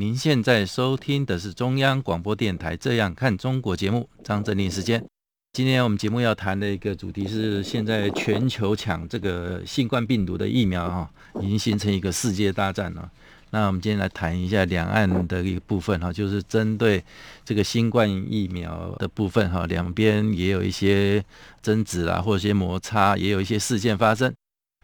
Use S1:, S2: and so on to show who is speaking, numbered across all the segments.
S1: 您现在收听的是中央广播电台《这样看中国》节目，张正霖时间。今天我们节目要谈的一个主题是，现在全球抢这个新冠病毒的疫苗哈，已经形成一个世界大战了。那我们今天来谈一下两岸的一个部分哈，就是针对这个新冠疫苗的部分哈，两边也有一些争执啦，或者一些摩擦，也有一些事件发生。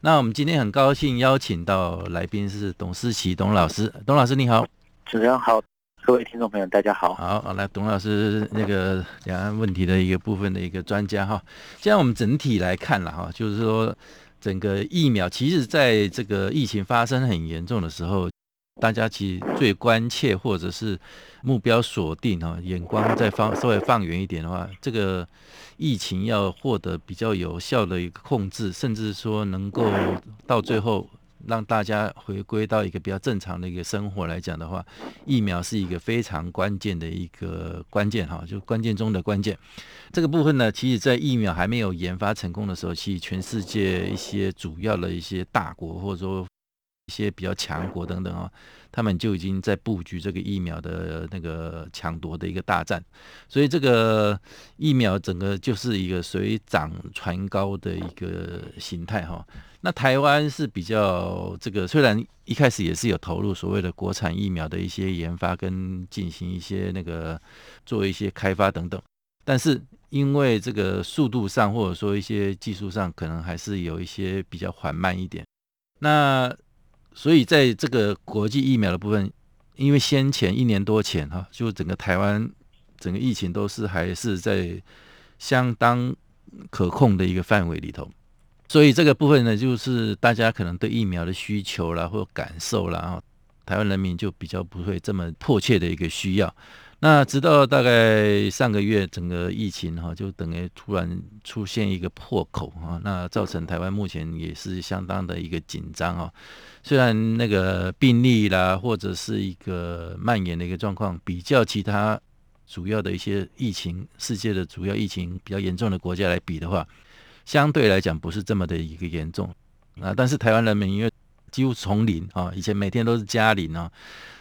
S1: 那我们今天很高兴邀请到来宾是董思齐董老师，董老师你好。
S2: 主持人好，各位听众朋友，大家好。
S1: 好，好，来，董老师那个两岸问题的一个部分的一个专家哈。现在我们整体来看了哈，就是说整个疫苗，其实在这个疫情发生很严重的时候，大家其实最关切或者是目标锁定哈，眼光再放稍微放远一点的话，这个疫情要获得比较有效的一个控制，甚至说能够到最后。让大家回归到一个比较正常的一个生活来讲的话，疫苗是一个非常关键的一个关键哈，就关键中的关键。这个部分呢，其实在疫苗还没有研发成功的时候，其实全世界一些主要的一些大国或者说一些比较强国等等啊，他们就已经在布局这个疫苗的那个抢夺的一个大战。所以这个疫苗整个就是一个水涨船高的一个形态哈。那台湾是比较这个，虽然一开始也是有投入所谓的国产疫苗的一些研发跟进行一些那个做一些开发等等，但是因为这个速度上或者说一些技术上，可能还是有一些比较缓慢一点。那所以在这个国际疫苗的部分，因为先前一年多前哈，就整个台湾整个疫情都是还是在相当可控的一个范围里头。所以这个部分呢，就是大家可能对疫苗的需求啦，或感受啦，啊台湾人民就比较不会这么迫切的一个需要。那直到大概上个月，整个疫情哈，就等于突然出现一个破口哈，那造成台湾目前也是相当的一个紧张啊。虽然那个病例啦，或者是一个蔓延的一个状况，比较其他主要的一些疫情，世界的主要疫情比较严重的国家来比的话。相对来讲不是这么的一个严重啊，但是台湾人民因为几乎从零啊，以前每天都是加零啊，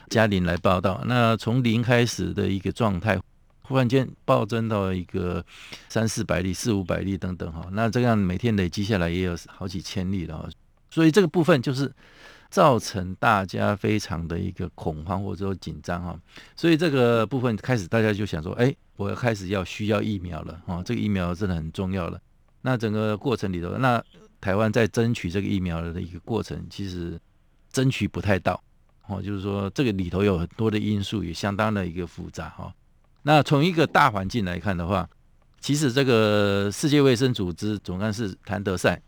S1: 加零来报道，那从零开始的一个状态，忽然间暴增到一个三四百例、四五百例等等哈，那这样每天累积下来也有好几千例了，所以这个部分就是造成大家非常的一个恐慌或者说紧张哈，所以这个部分开始大家就想说，哎，我要开始要需要疫苗了啊，这个疫苗真的很重要了。那整个过程里头，那台湾在争取这个疫苗的一个过程，其实争取不太到，哦，就是说这个里头有很多的因素，也相当的一个复杂哈。那从一个大环境来看的话，其实这个世界卫生组织总干事谭德塞。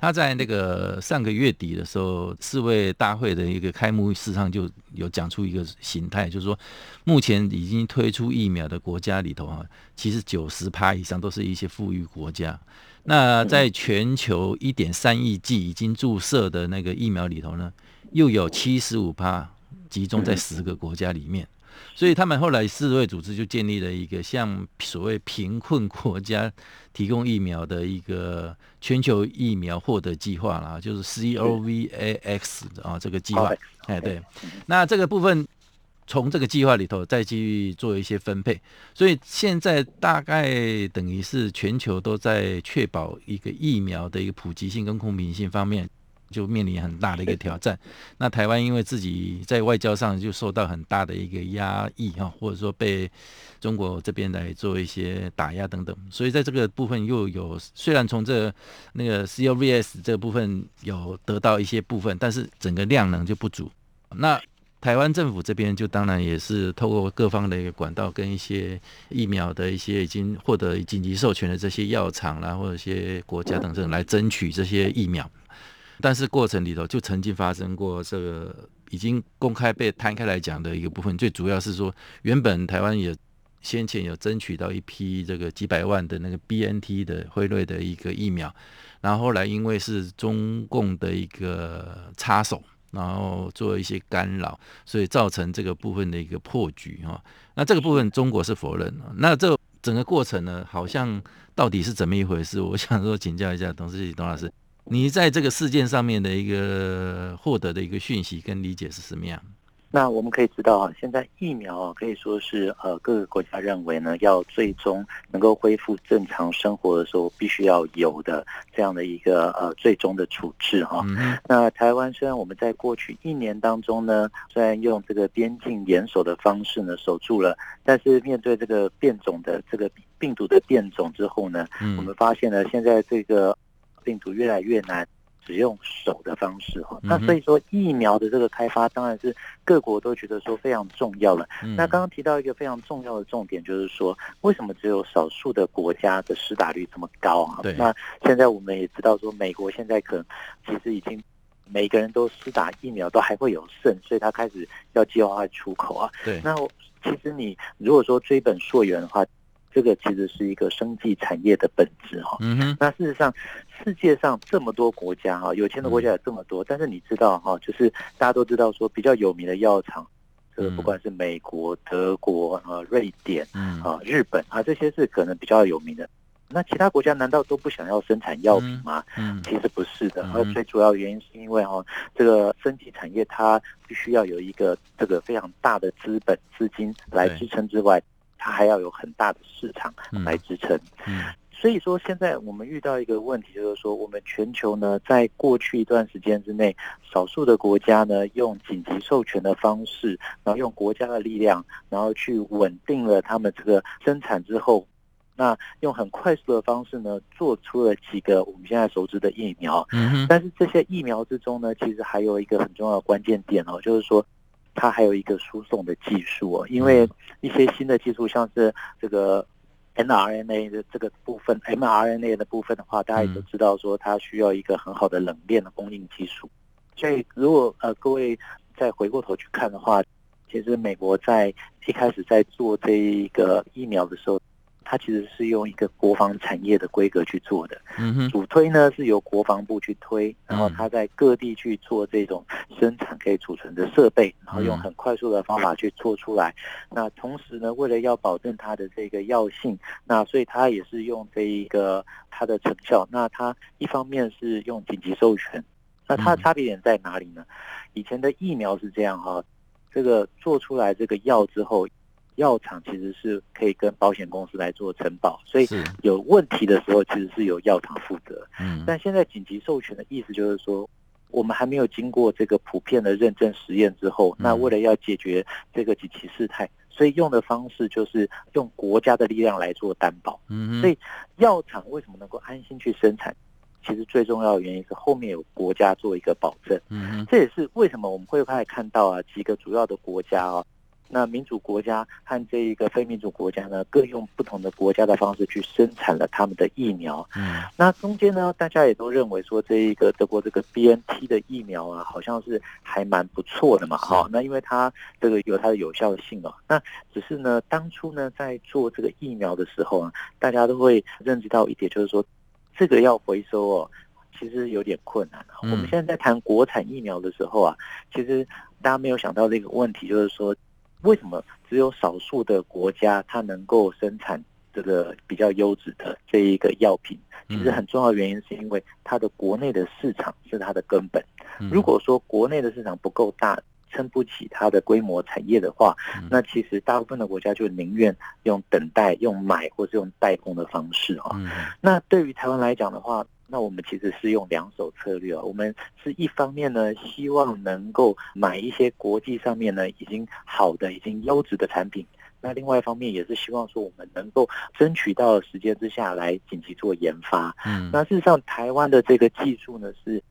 S1: 他在那个上个月底的时候，世卫大会的一个开幕式上就有讲出一个形态，就是说，目前已经推出疫苗的国家里头啊，其实九十趴以上都是一些富裕国家。那在全球一点三亿剂已经注射的那个疫苗里头呢，又有七十五趴集中在十个国家里面。所以他们后来世卫组织就建立了一个向所谓贫困国家提供疫苗的一个全球疫苗获得计划啦，就是 COVAX 啊这个计划。哎，对，那这个部分从这个计划里头再继续做一些分配，所以现在大概等于是全球都在确保一个疫苗的一个普及性跟公平性方面。就面临很大的一个挑战。那台湾因为自己在外交上就受到很大的一个压抑哈，或者说被中国这边来做一些打压等等，所以在这个部分又有虽然从这那个 COVAX 这部分有得到一些部分，但是整个量能就不足。那台湾政府这边就当然也是透过各方的一个管道，跟一些疫苗的一些已经获得紧急授权的这些药厂啦，或者一些国家等等来争取这些疫苗。但是过程里头就曾经发生过这个已经公开被摊开来讲的一个部分，最主要是说，原本台湾也先前有争取到一批这个几百万的那个 BNT 的辉瑞的一个疫苗，然后后来因为是中共的一个插手，然后做一些干扰，所以造成这个部分的一个破局哈。那这个部分中国是否认了？那这整个过程呢，好像到底是怎么一回事？我想说请教一下董思齐董老师。你在这个事件上面的一个获得的一个讯息跟理解是什么样？
S2: 那我们可以知道啊，现在疫苗啊可以说是呃各个国家认为呢，要最终能够恢复正常生活的时候，必须要有的这样的一个呃最终的处置哈。嗯、那台湾虽然我们在过去一年当中呢，虽然用这个边境严守的方式呢守住了，但是面对这个变种的这个病毒的变种之后呢，嗯、我们发现呢现在这个。病毒越来越难只用手的方式哈，那所以说疫苗的这个开发当然是各国都觉得说非常重要了。那刚刚提到一个非常重要的重点，就是说为什么只有少数的国家的施打率这么高啊？那现在我们也知道说，美国现在可能其实已经每个人都施打疫苗都还会有剩，所以他开始要计划出口啊。对，那其实你如果说追本溯源的话。这个其实是一个生技产业的本质哈。嗯哼。那事实上，世界上这么多国家哈，有钱的国家有这么多，但是你知道哈，就是大家都知道说比较有名的药厂，这个不管是美国、德国啊、瑞典啊、日本啊，这些是可能比较有名的。那其他国家难道都不想要生产药品吗？嗯，其实不是的。而最主要原因是因为哈，这个生技产业它必须要有一个这个非常大的资本资金来支撑之外。它还要有很大的市场来支撑，嗯，所以说现在我们遇到一个问题，就是说我们全球呢，在过去一段时间之内，少数的国家呢，用紧急授权的方式，然后用国家的力量，然后去稳定了他们这个生产之后，那用很快速的方式呢，做出了几个我们现在熟知的疫苗，嗯，但是这些疫苗之中呢，其实还有一个很重要的关键点哦，就是说。它还有一个输送的技术哦，因为一些新的技术，像是这个 mRNA 的这个部分，mRNA 的部分的话，大家也都知道说它需要一个很好的冷链的供应技术。所以，如果呃各位再回过头去看的话，其实美国在一开始在做这一个疫苗的时候。它其实是用一个国防产业的规格去做的，主推呢是由国防部去推，然后它在各地去做这种生产可以储存的设备，然后用很快速的方法去做出来。那同时呢，为了要保证它的这个药性，那所以它也是用这一个它的成效。那它一方面是用紧急授权，那它的差别点在哪里呢？以前的疫苗是这样哈，这个做出来这个药之后。药厂其实是可以跟保险公司来做承保，所以有问题的时候其实是由药厂负责。嗯，但现在紧急授权的意思就是说，我们还没有经过这个普遍的认证实验之后，那为了要解决这个紧急事态，所以用的方式就是用国家的力量来做担保。嗯，所以药厂为什么能够安心去生产？其实最重要的原因是后面有国家做一个保证。嗯，这也是为什么我们会开始看到啊几个主要的国家啊。那民主国家和这一个非民主国家呢，各用不同的国家的方式去生产了他们的疫苗。嗯，那中间呢，大家也都认为说，这一个德国这个 BNT 的疫苗啊，好像是还蛮不错的嘛。好，那因为它这个有它的有效性哦。那只是呢，当初呢，在做这个疫苗的时候啊，大家都会认知到一点，就是说这个要回收哦，其实有点困难。我们现在在谈国产疫苗的时候啊，其实大家没有想到这个问题，就是说。为什么只有少数的国家它能够生产这个比较优质的这一个药品？其实很重要的原因是因为它的国内的市场是它的根本。如果说国内的市场不够大，撑不起它的规模产业的话，那其实大部分的国家就宁愿用等待、用买或是用代工的方式啊。那对于台湾来讲的话，那我们其实是用两手策略啊，我们是一方面呢，希望能够买一些国际上面呢已经好的、已经优质的产品；那另外一方面也是希望说，我们能够争取到时间之下来紧急做研发。嗯，那事实上，台湾的这个技术呢，是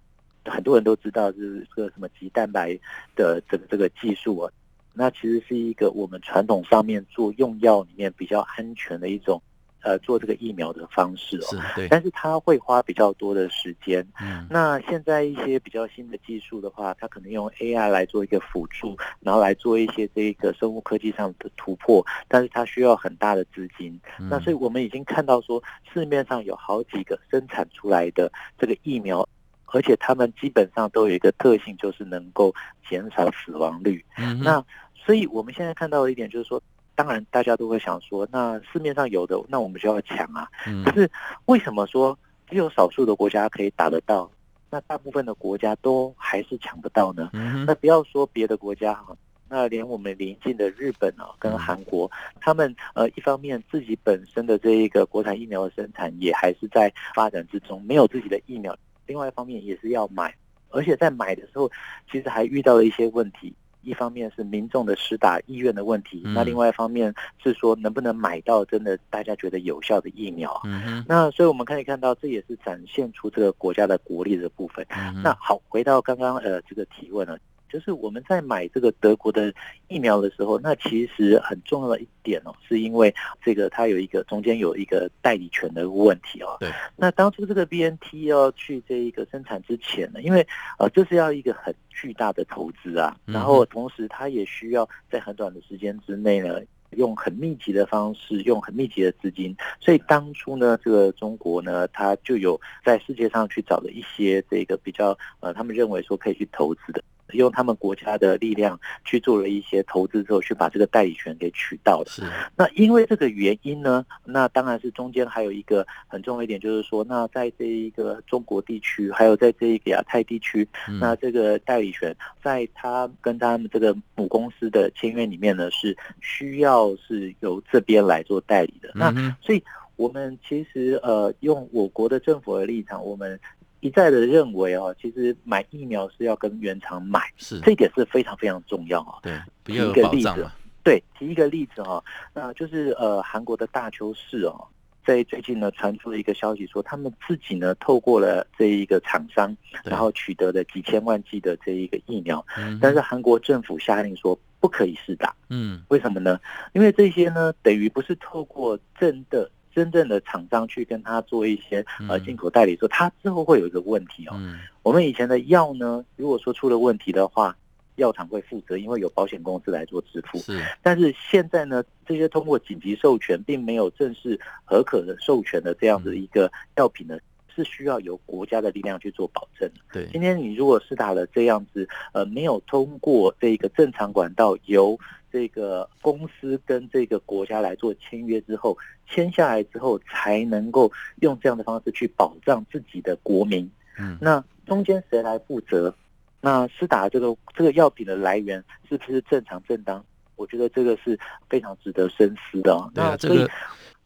S2: 很多人都知道，是这个什么棘蛋白的这个这个技术啊，那其实是一个我们传统上面做用药里面比较安全的一种。呃做这个疫苗的方式哦，但是它会花比较多的时间。
S1: 嗯，
S2: 那现在一些比较新的技术的话，它可能用 AI 来做一个辅助，然后来做一些这个生物科技上的突破，但是它需要很大的资金。嗯、那所以我们已经看到说，市面上有好几个生产出来的这个疫苗。而且他们基本上都有一个特性，就是能够减少死亡率。嗯，那所以我们现在看到的一点就是说，当然大家都会想说，那市面上有的，那我们就要抢啊。嗯。可是为什么说只有少数的国家可以打得到，那大部分的国家都还是抢不到呢？嗯。那不要说别的国家哈，那连我们邻近的日本啊，跟韩国，他们呃一方面自己本身的这一个国产疫苗的生产也还是在发展之中，没有自己的疫苗。另外一方面也是要买，而且在买的时候，其实还遇到了一些问题。一方面是民众的施打意愿的问题，那另外一方面是说能不能买到真的大家觉得有效的疫苗。嗯，那所以我们可以看到，这也是展现出这个国家的国力的部分。那好，回到刚刚呃这个提问了。就是我们在买这个德国的疫苗的时候，那其实很重要的一点哦，是因为这个它有一个中间有一个代理权的问题哦。对。那当初这个 BNT 要去这一个生产之前呢，因为呃这是要一个很巨大的投资啊，然后同时它也需要在很短的时间之内呢，用很密集的方式，用很密集的资金，所以当初呢，这个中国呢，它就有在世界上去找了一些这个比较呃，他们认为说可以去投资的。用他们国家的力量去做了一些投资之后，去把这个代理权给取到了。是。那因为这个原因呢，那当然是中间还有一个很重要一点，就是说，那在这一个中国地区，还有在这一个亚太地区，那这个代理权在他跟他们这个母公司的签约里面呢，是需要是由这边来做代理的。那所以我们其实呃，用我国的政府的立场，我们。一再的认为哦，其实买疫苗是要跟原厂买，是这一点是非常非常重要啊。对，提一个例子，对，提一个例子哈，那就是呃，韩国的大邱市哦，在最近呢传出了一个消息说，他们自己呢透过了这一个厂商，然后取得了几千万剂的这一个疫苗，但是韩国政府下令说不可以试打。嗯，为什么呢？因为这些呢等于不是透过真的。真正的厂商去跟他做一些呃进口代理，说他之后会有一个问题哦。我们以前的药呢，如果说出了问题的话，药厂会负责，因为有保险公司来做支付。是，但是现在呢，这些通过紧急授权，并没有正式核可的授权的这样的一个药品呢，是需要由国家的力量去做保证。对，今天你如果是打了这样子，呃，没有通过这个正常管道由。这个公司跟这个国家来做签约之后，签下来之后才能够用这样的方式去保障自己的国民。嗯，那中间谁来负责？那施打这个这个药品的来源是不是正常正当？我觉得这个是非常值得深思的。
S1: 对啊，这个。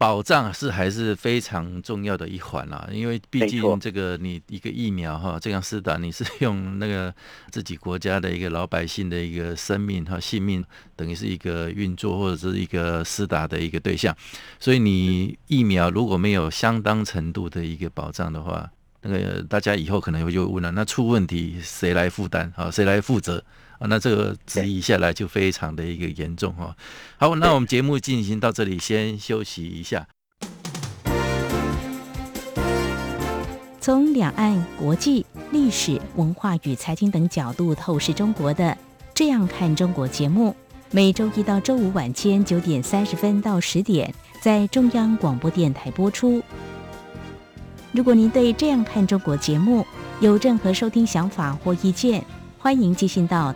S1: 保障是还是非常重要的一环啦，因为毕竟这个你一个疫苗哈，这样施打你是用那个自己国家的一个老百姓的一个生命和性命，等于是一个运作或者是一个施打的一个对象，所以你疫苗如果没有相当程度的一个保障的话，那个大家以后可能会就问了，那出问题谁来负担啊？谁来负责？啊，那这个质疑下来就非常的一个严重哈。好，那我们节目进行到这里，先休息一下。
S3: 从两岸、国际、历史文化与财经等角度透视中国的《这样看中国》节目，每周一到周五晚间九点三十分到十点在中央广播电台播出。如果您对《这样看中国》节目有任何收听想法或意见，欢迎寄信到。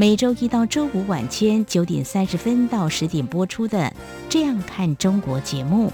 S3: 每周一到周五晚间九点三十分到十点播出的《这样看中国》节目。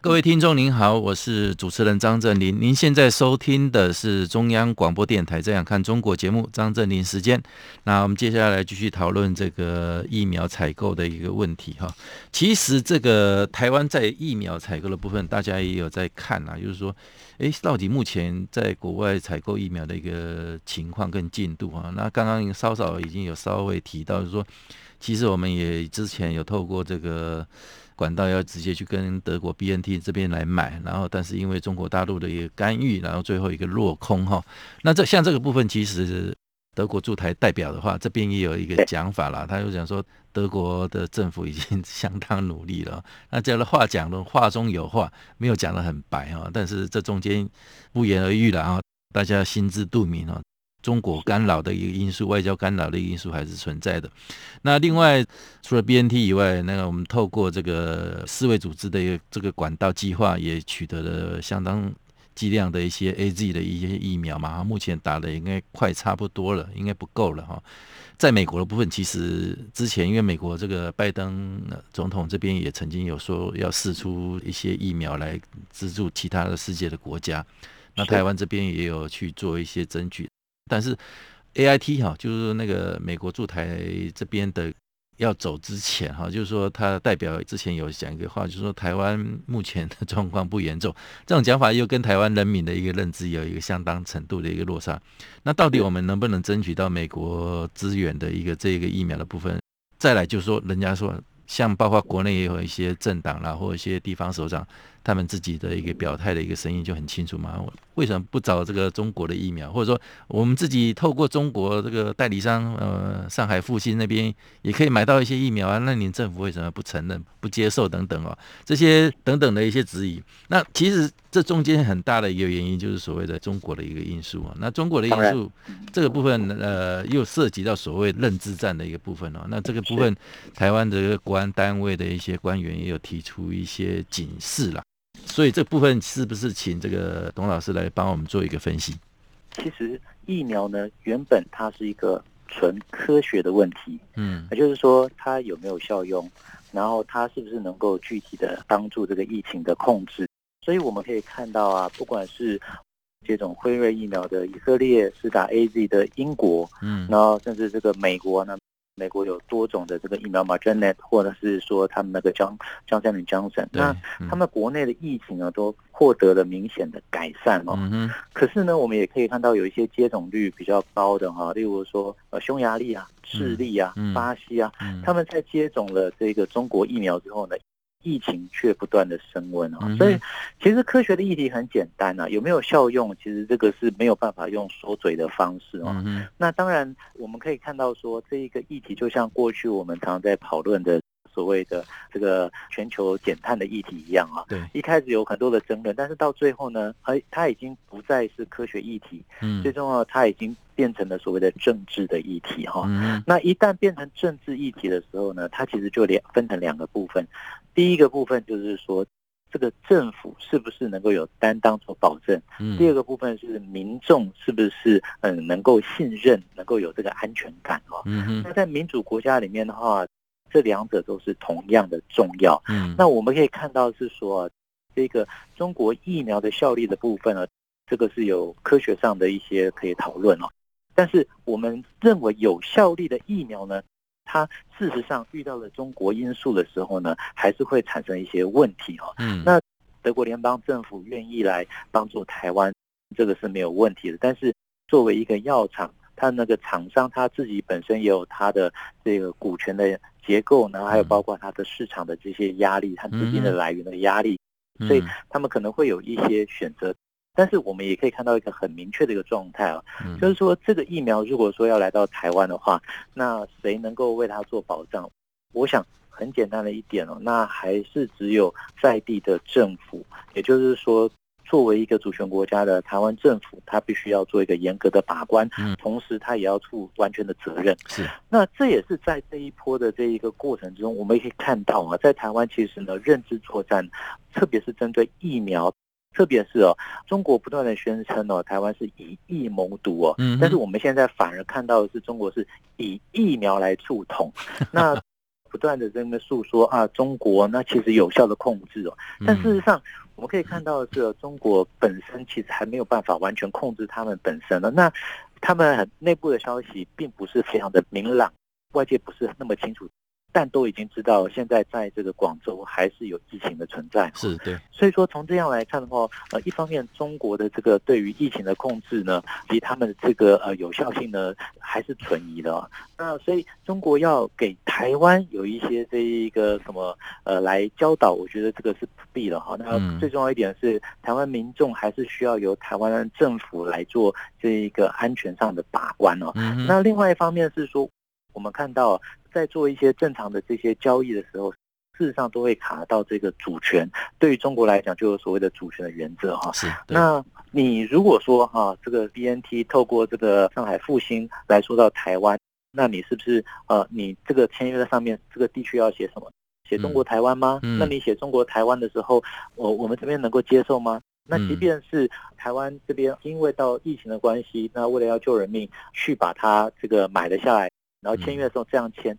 S1: 各位听众您好，我是主持人张振林。您现在收听的是中央广播电台《这样看中国》节目，张振林时间。那我们接下来继续讨论这个疫苗采购的一个问题哈。其实这个台湾在疫苗采购的部分，大家也有在看啊，就是说，诶，到底目前在国外采购疫苗的一个情况跟进度啊？那刚刚稍稍已经有稍微提到，就是说，其实我们也之前有透过这个。管道要直接去跟德国 BNT 这边来买，然后但是因为中国大陆的一个干预，然后最后一个落空哈。那这像这个部分，其实德国驻台代表的话，这边也有一个讲法啦，他就讲说德国的政府已经相当努力了。那这样的话讲的话中有话，没有讲得很白哈，但是这中间不言而喻了啊，大家心知肚明啊。中国干扰的一个因素，外交干扰的一个因素还是存在的。那另外，除了 BNT 以外，那个我们透过这个世卫组织的一个这个管道计划，也取得了相当剂量的一些 AZ 的一些疫苗嘛。目前打的应该快差不多了，应该不够了哈。在美国的部分，其实之前因为美国这个拜登总统这边也曾经有说要试出一些疫苗来资助其他的世界的国家，那台湾这边也有去做一些争取。但是，A I T 哈，就是那个美国驻台这边的要走之前哈，就是说他代表之前有讲一个话，就是说台湾目前的状况不严重，这种讲法又跟台湾人民的一个认知有一个相当程度的一个落差。那到底我们能不能争取到美国资源的一个这个疫苗的部分？再来就是说，人家说像包括国内也有一些政党啦，或一些地方首长。他们自己的一个表态的一个声音就很清楚嘛？为什么不找这个中国的疫苗，或者说我们自己透过中国这个代理商，呃，上海复兴那边也可以买到一些疫苗啊？那你政府为什么不承认、不接受等等哦？这些等等的一些质疑，那其实这中间很大的一个原因就是所谓的中国的一个因素啊。那中国的因素这个部分，呃，又涉及到所谓认知战的一个部分哦。那这个部分，台湾的国安单位的一些官员也有提出一些警示啦。所以这部分是不是请这个董老师来帮我们做一个分析？
S2: 其实疫苗呢，原本它是一个纯科学的问题，嗯，也就是说它有没有效用，然后它是不是能够具体的帮助这个疫情的控制？所以我们可以看到啊，不管是接种辉瑞疫苗的以色列，是打 AZ 的英国，嗯，然后甚至这个美国呢。美国有多种的这个疫苗嘛，Moderna 或者是说他们那个江江山林江省，那他们国内的疫情呢都获得了明显的改善哦。嗯、可是呢，我们也可以看到有一些接种率比较高的哈，例如说呃匈牙利啊、智利啊、嗯、巴西啊，嗯、他们在接种了这个中国疫苗之后呢。疫情却不断的升温啊，所以其实科学的议题很简单啊，有没有效用，其实这个是没有办法用说嘴的方式啊。那当然，我们可以看到说，这一个议题就像过去我们常常在讨论的。所谓的这个全球减碳的议题一样啊，对，一开始有很多的争论，但是到最后呢，哎，它已经不再是科学议题，嗯，最重要，它已经变成了所谓的政治的议题哈。嗯，那一旦变成政治议题的时候呢，它其实就两分成两个部分，第一个部分就是说，这个政府是不是能够有担当做保证？嗯，第二个部分是民众是不是嗯能够信任，能够有这个安全感哦。嗯，那在民主国家里面的话。这两者都是同样的重要。嗯，那我们可以看到是说，这个中国疫苗的效力的部分呢，这个是有科学上的一些可以讨论哦。但是我们认为有效力的疫苗呢，它事实上遇到了中国因素的时候呢，还是会产生一些问题哦。嗯，那德国联邦政府愿意来帮助台湾，这个是没有问题的。但是作为一个药厂，它那个厂商他自己本身也有他的这个股权的。结构，然后还有包括它的市场的这些压力，它资金的来源的压力，所以他们可能会有一些选择。但是我们也可以看到一个很明确的一个状态啊，就是说这个疫苗如果说要来到台湾的话，那谁能够为它做保障？我想很简单的一点哦，那还是只有在地的政府，也就是说。作为一个主权国家的台湾政府，他必须要做一个严格的把关，同时他也要负完全的责任。是，那这也是在这一波的这一个过程之中，我们也可以看到啊，在台湾其实呢，认知作战，特别是针对疫苗，特别是哦，中国不断的宣称哦，台湾是以疫谋独哦，但是我们现在反而看到的是中国是以疫苗来促统，那不断的在那诉说啊，中国那其实有效的控制哦，但事实上。我们可以看到的是，中国本身其实还没有办法完全控制他们本身的，那他们内部的消息并不是非常的明朗，外界不是那么清楚。但都已经知道，现在在这个广州还是有疫情的存在，
S1: 是对。
S2: 所以说从这样来看的话，呃，一方面中国的这个对于疫情的控制呢，及他们的这个呃有效性呢，还是存疑的。那所以中国要给台湾有一些这一个什么呃来教导，我觉得这个是不必的哈。那最重要一点是，台湾民众还是需要由台湾政府来做这一个安全上的把关哦。那另外一方面是说，我们看到。在做一些正常的这些交易的时候，事实上都会卡到这个主权。对于中国来讲，就有所谓的主权的原则哈。是。那你如果说哈，这个 BNT 透过这个上海复兴来说到台湾，那你是不是呃，你这个签约的上面这个地区要写什么？写中国台湾吗？嗯。那你写中国台湾的时候，我我们这边能够接受吗？那即便是台湾这边因为到疫情的关系，那为了要救人命，去把它这个买了下来。然后签约的时候这样签，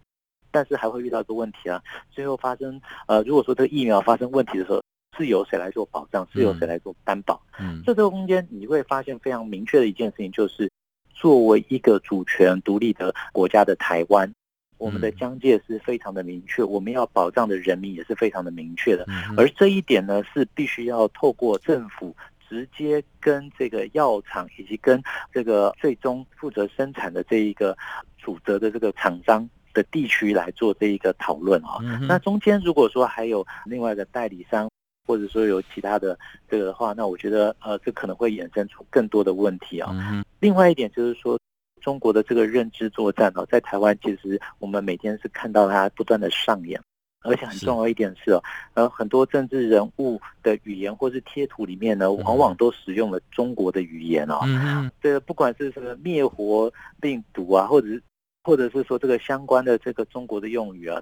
S2: 但是还会遇到一个问题啊，最后发生呃，如果说这个疫苗发生问题的时候，是由谁来做保障？是由谁来做担保？嗯，这这个空间你会发现非常明确的一件事情，就是作为一个主权独立的国家的台湾，我们的疆界是非常的明确，我们要保障的人民也是非常的明确的，而这一点呢，是必须要透过政府。直接跟这个药厂以及跟这个最终负责生产的这一个主责的这个厂商的地区来做这一个讨论啊。那中间如果说还有另外一个代理商，或者说有其他的这个的话，那我觉得呃，这可能会衍生出更多的问题啊。另外一点就是说，中国的这个认知作战哦，在台湾其实我们每天是看到它不断的上演。而且很重要一点是哦，呃，很多政治人物的语言或是贴图里面呢，往往都使用了中国的语言哦。嗯，这个不管是什么灭活病毒啊，或者是或者是说这个相关的这个中国的用语啊，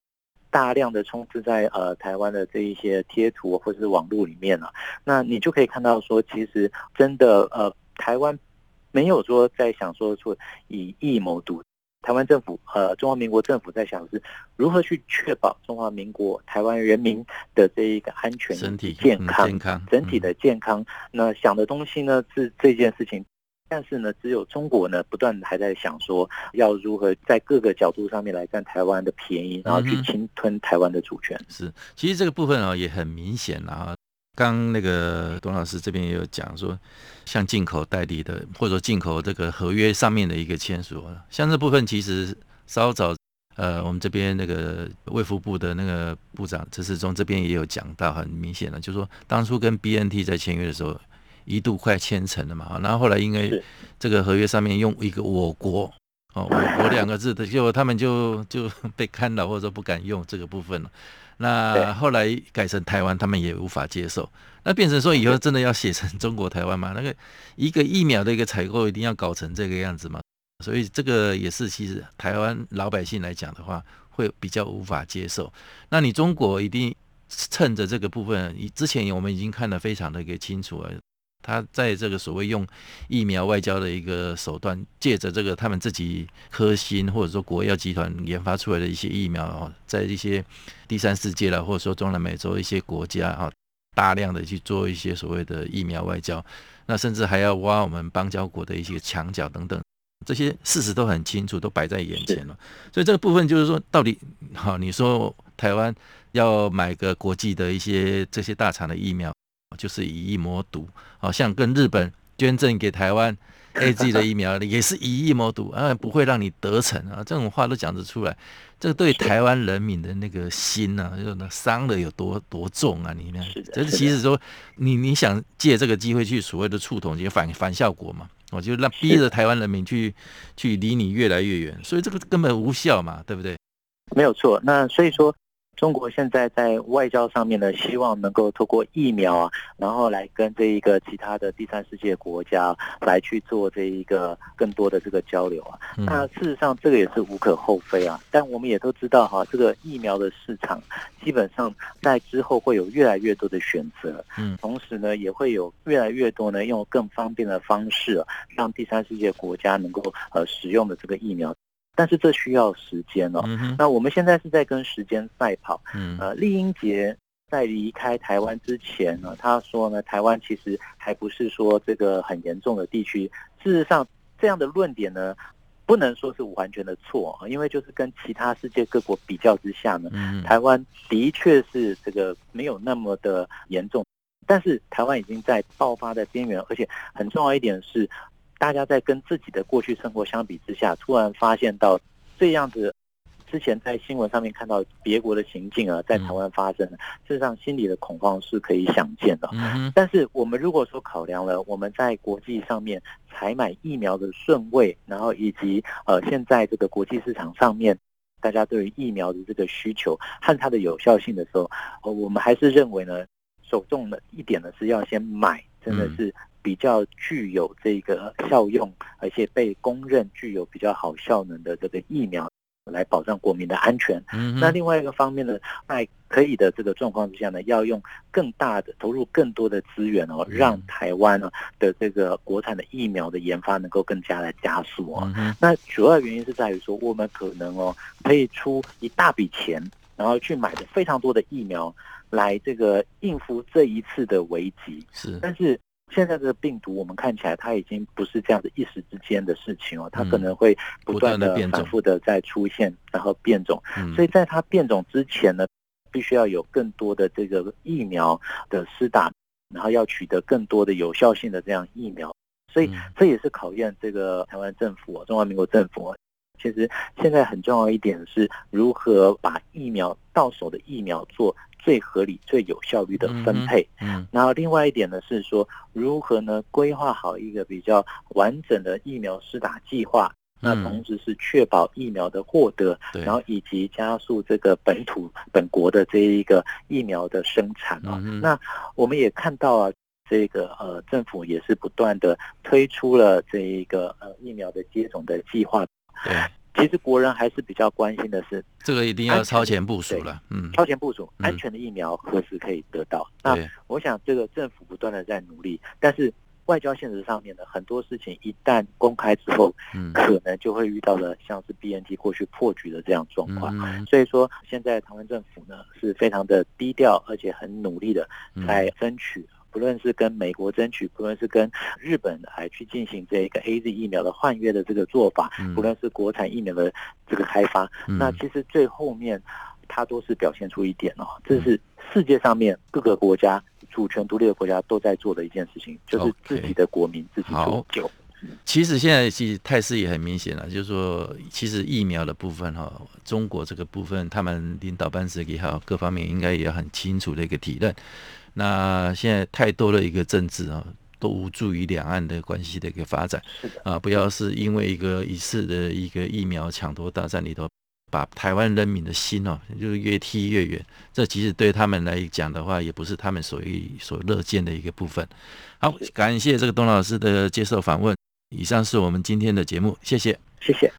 S2: 大量的充斥在呃台湾的这一些贴图或者是网络里面啊，那你就可以看到说，其实真的呃，台湾没有说在想说说以疫谋独。台湾政府，呃，中华民国政府在想的是如何去确保中华民国台湾人民的这一个安全、身体健康、健康整体的健康。那想的东西呢是这件事情，但是呢，只有中国呢不断还在想说要如何在各个角度上面来占台湾的便宜，然后去侵吞台湾的主权。是，
S1: 其实这个部分啊也很明显啊。刚那个董老师这边也有讲说，像进口代理的，或者说进口这个合约上面的一个签署，像这部分其实稍早，呃，我们这边那个卫福部的那个部长陈世忠这边也有讲到，很明显的，就是说当初跟 BNT 在签约的时候，一度快签成了嘛，然后后来因为这个合约上面用一个我国哦，我国两个字的，结果他们就就被看到或者说不敢用这个部分了。那后来改成台湾，他们也无法接受。那变成说以后真的要写成中国台湾吗？那个一个疫苗的一个采购一定要搞成这个样子吗？所以这个也是其实台湾老百姓来讲的话，会比较无法接受。那你中国一定趁着这个部分，之前我们已经看得非常的一个清楚了。他在这个所谓用疫苗外交的一个手段，借着这个他们自己科兴或者说国药集团研发出来的一些疫苗，在一些第三世界了，或者说中南美洲一些国家啊，大量的去做一些所谓的疫苗外交，那甚至还要挖我们邦交国的一些墙角等等，这些事实都很清楚，都摆在眼前了。所以这个部分就是说，到底好，你说台湾要买个国际的一些这些大厂的疫苗。就是以疫谋毒，好像跟日本捐赠给台湾 AZ 的疫苗，也是以疫谋独，啊，不会让你得逞啊，这种话都讲得出来，这个对台湾人民的那个心呐、啊，就那伤的有多多重啊！你看，这是其实说你你想借这个机会去所谓的触统，就反反效果嘛，我就让逼着台湾人民去去离你越来越远，所以这个根本无效嘛，对不对？
S2: 没有错，那所以说。中国现在在外交上面呢，希望能够透过疫苗啊，然后来跟这一个其他的第三世界国家来去做这一个更多的这个交流啊。那事实上这个也是无可厚非啊。但我们也都知道哈，这个疫苗的市场基本上在之后会有越来越多的选择，嗯，同时呢也会有越来越多呢用更方便的方式让第三世界国家能够呃使用的这个疫苗。但是这需要时间哦。那我们现在是在跟时间赛跑。嗯呃，丽英杰在离开台湾之前呢，他说呢，台湾其实还不是说这个很严重的地区。事实上，这样的论点呢，不能说是完全的错啊，因为就是跟其他世界各国比较之下呢，台湾的确是这个没有那么的严重，但是台湾已经在爆发的边缘，而且很重要一点是，大家在跟自己的过去生活相比之下，突然发现到这样子。之前在新闻上面看到别国的行径啊，在台湾发生，事实上心里的恐慌是可以想见的。但是我们如果说考量了我们在国际上面采买疫苗的顺位，然后以及呃现在这个国际市场上面大家对于疫苗的这个需求和它的有效性的时候，我们还是认为呢，首重的一点呢是要先买，真的是比较具有这个效用，而且被公认具有比较好效能的这个疫苗。来保障国民的安全。嗯那另外一个方面呢，在可以的这个状况之下呢，要用更大的投入更多的资源哦，让台湾呢的这个国产的疫苗的研发能够更加的加速哦。那主要原因是在于说，我们可能哦可以出一大笔钱，然后去买的非常多的疫苗，来这个应付这一次的危机。是，但是。现在的病毒，我们看起来它已经不是这样子一时之间的事情哦，它可能会不断的反复的在出现，然后变种。所以在它变种之前呢，必须要有更多的这个疫苗的施打，然后要取得更多的有效性的这样疫苗。所以这也是考验这个台湾政府、中华民国政府。其实现在很重要一点是如何把疫苗到手的疫苗做。最合理、最有效率的分配。嗯，然后另外一点呢是说，如何呢规划好一个比较完整的疫苗施打计划？那同时是确保疫苗的获得，然后以及加速这个本土本国的这一个疫苗的生产啊。嗯那我们也看到啊，这个呃政府也是不断的推出了这一个呃疫苗的接种的计划。对。其实国人还是比较关心的是，
S1: 这个一定要超前部署了。嗯，
S2: 超前部署，安全的疫苗何时可以得到？那我想这个政府不断的在努力，但是外交现实上面的很多事情一旦公开之后，可能就会遇到了像是 BNT 过去破局的这样状况。所以说，现在台湾政府呢是非常的低调，而且很努力的在争取。不论是跟美国争取，不论是跟日本来去进行这一个 AZ 疫苗的换约的这个做法，不论是国产疫苗的这个开发，那其实最后面它都是表现出一点哦，这是世界上面各个国家主权独立的国家都在做的一件事情，就是自己的国民自己做救。
S1: 其实现在其实态势也很明显了，就是说，其实疫苗的部分哈，中国这个部分，他们领导班子也好，各方面应该也很清楚的一个体认。那现在太多的一个政治啊，都无助于两岸的关系的一个发展啊！不要是因为一个一次的一个疫苗抢夺大战里头，把台湾人民的心哦，就越踢越远。这其实对他们来讲的话，也不是他们所所乐见的一个部分。好，感谢这个董老师的接受访问。以上是我们今天的节目，谢
S2: 谢，谢
S3: 谢。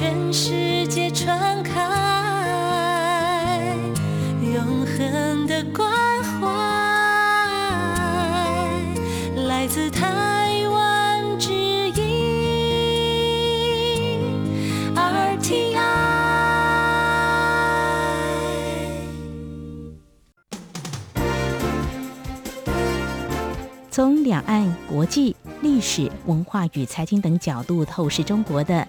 S3: 全世界传开，永恒的关怀，来自台湾之音 RTI。从两岸、国际、历史、文化与财经等角度透视中国的。